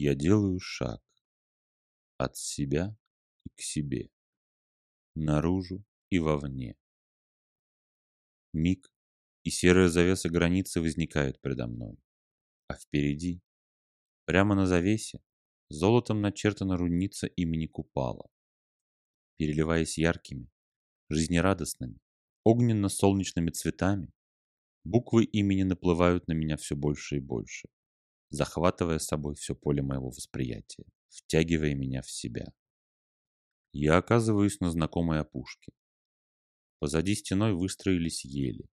Я делаю шаг от себя и к себе, наружу и вовне. Миг, и серая завеса границы возникает предо мной, а впереди, прямо на завесе, золотом начертана рудница имени Купала, переливаясь яркими, жизнерадостными, огненно-солнечными цветами, буквы имени наплывают на меня все больше и больше захватывая с собой все поле моего восприятия, втягивая меня в себя. Я оказываюсь на знакомой опушке. Позади стеной выстроились ели.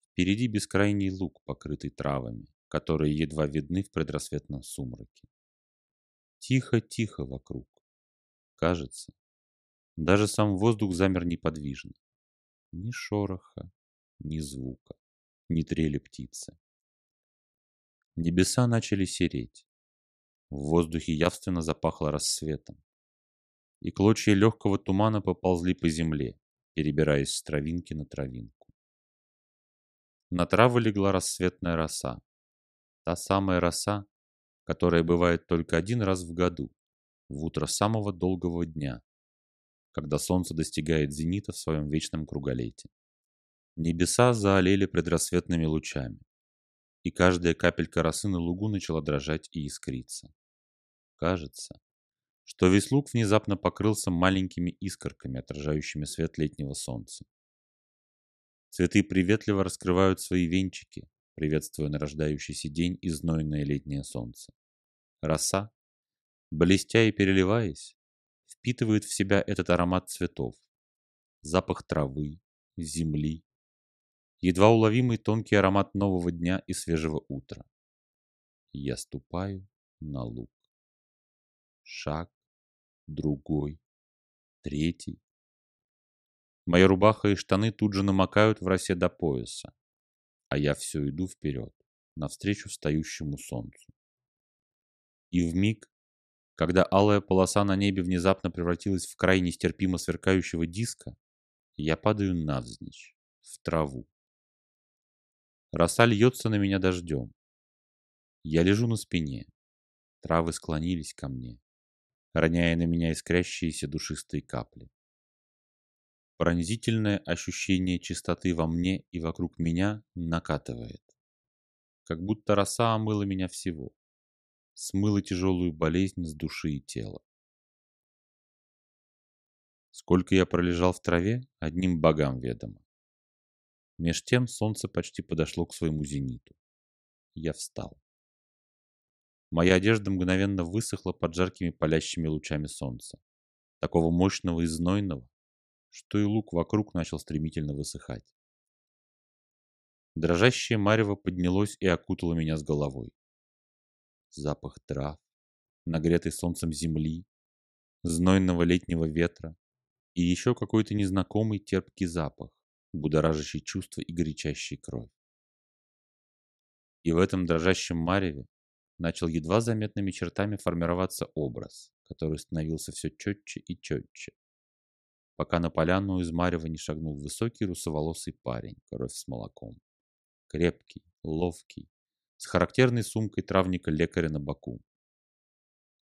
Впереди бескрайний луг, покрытый травами, которые едва видны в предрассветном сумраке. Тихо-тихо вокруг. Кажется, даже сам воздух замер неподвижно. Ни шороха, ни звука, ни трели птицы. Небеса начали сереть. В воздухе явственно запахло рассветом. И клочья легкого тумана поползли по земле, перебираясь с травинки на травинку. На травы легла рассветная роса. Та самая роса, которая бывает только один раз в году, в утро самого долгого дня, когда солнце достигает зенита в своем вечном круголете. Небеса заолели предрассветными лучами и каждая капелька росы на лугу начала дрожать и искриться. Кажется, что весь луг внезапно покрылся маленькими искорками, отражающими свет летнего солнца. Цветы приветливо раскрывают свои венчики, приветствуя нарождающийся день и знойное летнее солнце. Роса, блестя и переливаясь, впитывает в себя этот аромат цветов, запах травы, земли, едва уловимый тонкий аромат нового дня и свежего утра. Я ступаю на луг. Шаг, другой, третий. Моя рубаха и штаны тут же намокают в росе до пояса, а я все иду вперед, навстречу встающему солнцу. И в миг, когда алая полоса на небе внезапно превратилась в край нестерпимо сверкающего диска, я падаю навзничь, в траву. Роса льется на меня дождем. Я лежу на спине. Травы склонились ко мне, роняя на меня искрящиеся душистые капли. Пронзительное ощущение чистоты во мне и вокруг меня накатывает. Как будто роса омыла меня всего. Смыла тяжелую болезнь с души и тела. Сколько я пролежал в траве, одним богам ведомо. Меж тем солнце почти подошло к своему зениту. Я встал. Моя одежда мгновенно высохла под жаркими палящими лучами солнца, такого мощного и знойного, что и лук вокруг начал стремительно высыхать. Дрожащее марево поднялось и окутало меня с головой. Запах трав, нагретой солнцем земли, знойного летнего ветра и еще какой-то незнакомый терпкий запах, будоражащий чувства и горячащий кровь. И в этом дрожащем мареве начал едва заметными чертами формироваться образ, который становился все четче и четче, пока на поляну из марева не шагнул высокий русоволосый парень, кровь с молоком. Крепкий, ловкий, с характерной сумкой травника-лекаря на боку.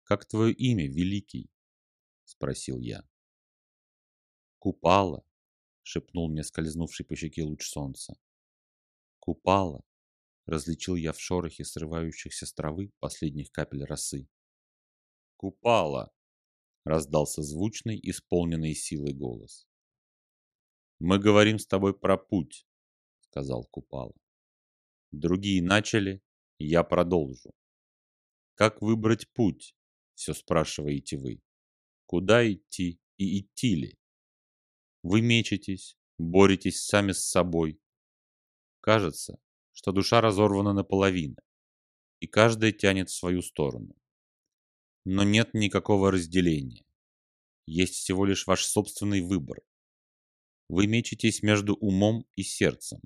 «Как твое имя, Великий?» — спросил я. «Купала», шепнул мне скользнувший по щеке луч солнца. Купала, различил я в шорохе срывающихся с травы последних капель росы. Купала, раздался звучный, исполненный силой голос. Мы говорим с тобой про путь, сказал Купала. Другие начали, я продолжу. Как выбрать путь? Все спрашиваете вы. Куда идти и идти ли? Вы мечетесь, боретесь сами с собой. Кажется, что душа разорвана наполовину, и каждая тянет в свою сторону. Но нет никакого разделения. Есть всего лишь ваш собственный выбор. Вы мечетесь между умом и сердцем,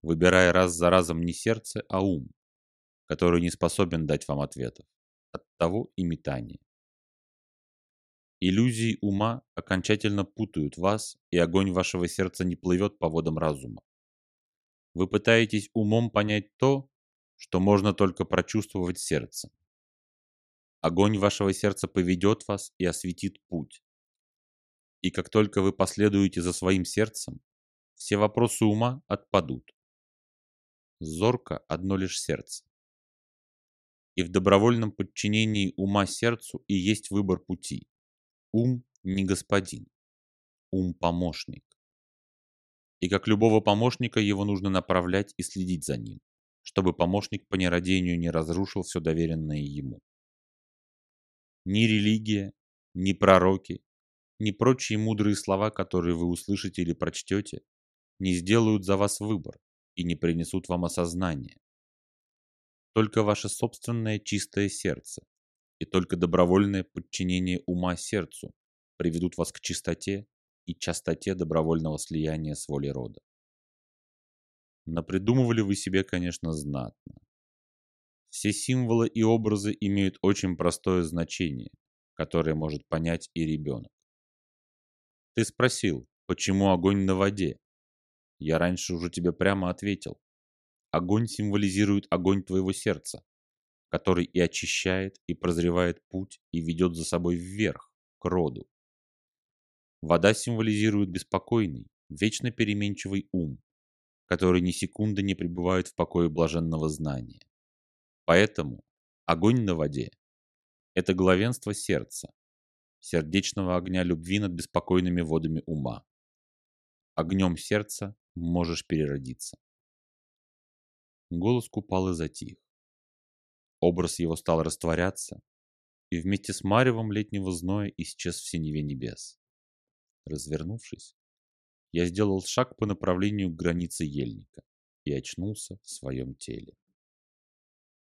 выбирая раз за разом не сердце, а ум, который не способен дать вам ответов. Оттого и метание. Иллюзии ума окончательно путают вас, и огонь вашего сердца не плывет по водам разума. Вы пытаетесь умом понять то, что можно только прочувствовать сердцем. Огонь вашего сердца поведет вас и осветит путь. И как только вы последуете за своим сердцем, все вопросы ума отпадут. Зорко одно лишь сердце. И в добровольном подчинении ума сердцу и есть выбор пути. Ум не господин, ум помощник. И как любого помощника его нужно направлять и следить за ним, чтобы помощник по нерадению не разрушил все доверенное ему. Ни религия, ни пророки, ни прочие мудрые слова, которые вы услышите или прочтете, не сделают за вас выбор и не принесут вам осознание. Только ваше собственное чистое сердце и только добровольное подчинение ума сердцу приведут вас к чистоте и частоте добровольного слияния с волей рода. Напридумывали вы себе, конечно, знатно. Все символы и образы имеют очень простое значение, которое может понять и ребенок. Ты спросил, почему огонь на воде? Я раньше уже тебе прямо ответил. Огонь символизирует огонь твоего сердца, который и очищает, и прозревает путь, и ведет за собой вверх, к роду. Вода символизирует беспокойный, вечно переменчивый ум, который ни секунды не пребывает в покое блаженного знания. Поэтому огонь на воде – это главенство сердца, сердечного огня любви над беспокойными водами ума. Огнем сердца можешь переродиться. Голос купал и затих. Образ его стал растворяться, и вместе с маревом летнего зноя исчез в синеве небес. Развернувшись, я сделал шаг по направлению к границе ельника и очнулся в своем теле.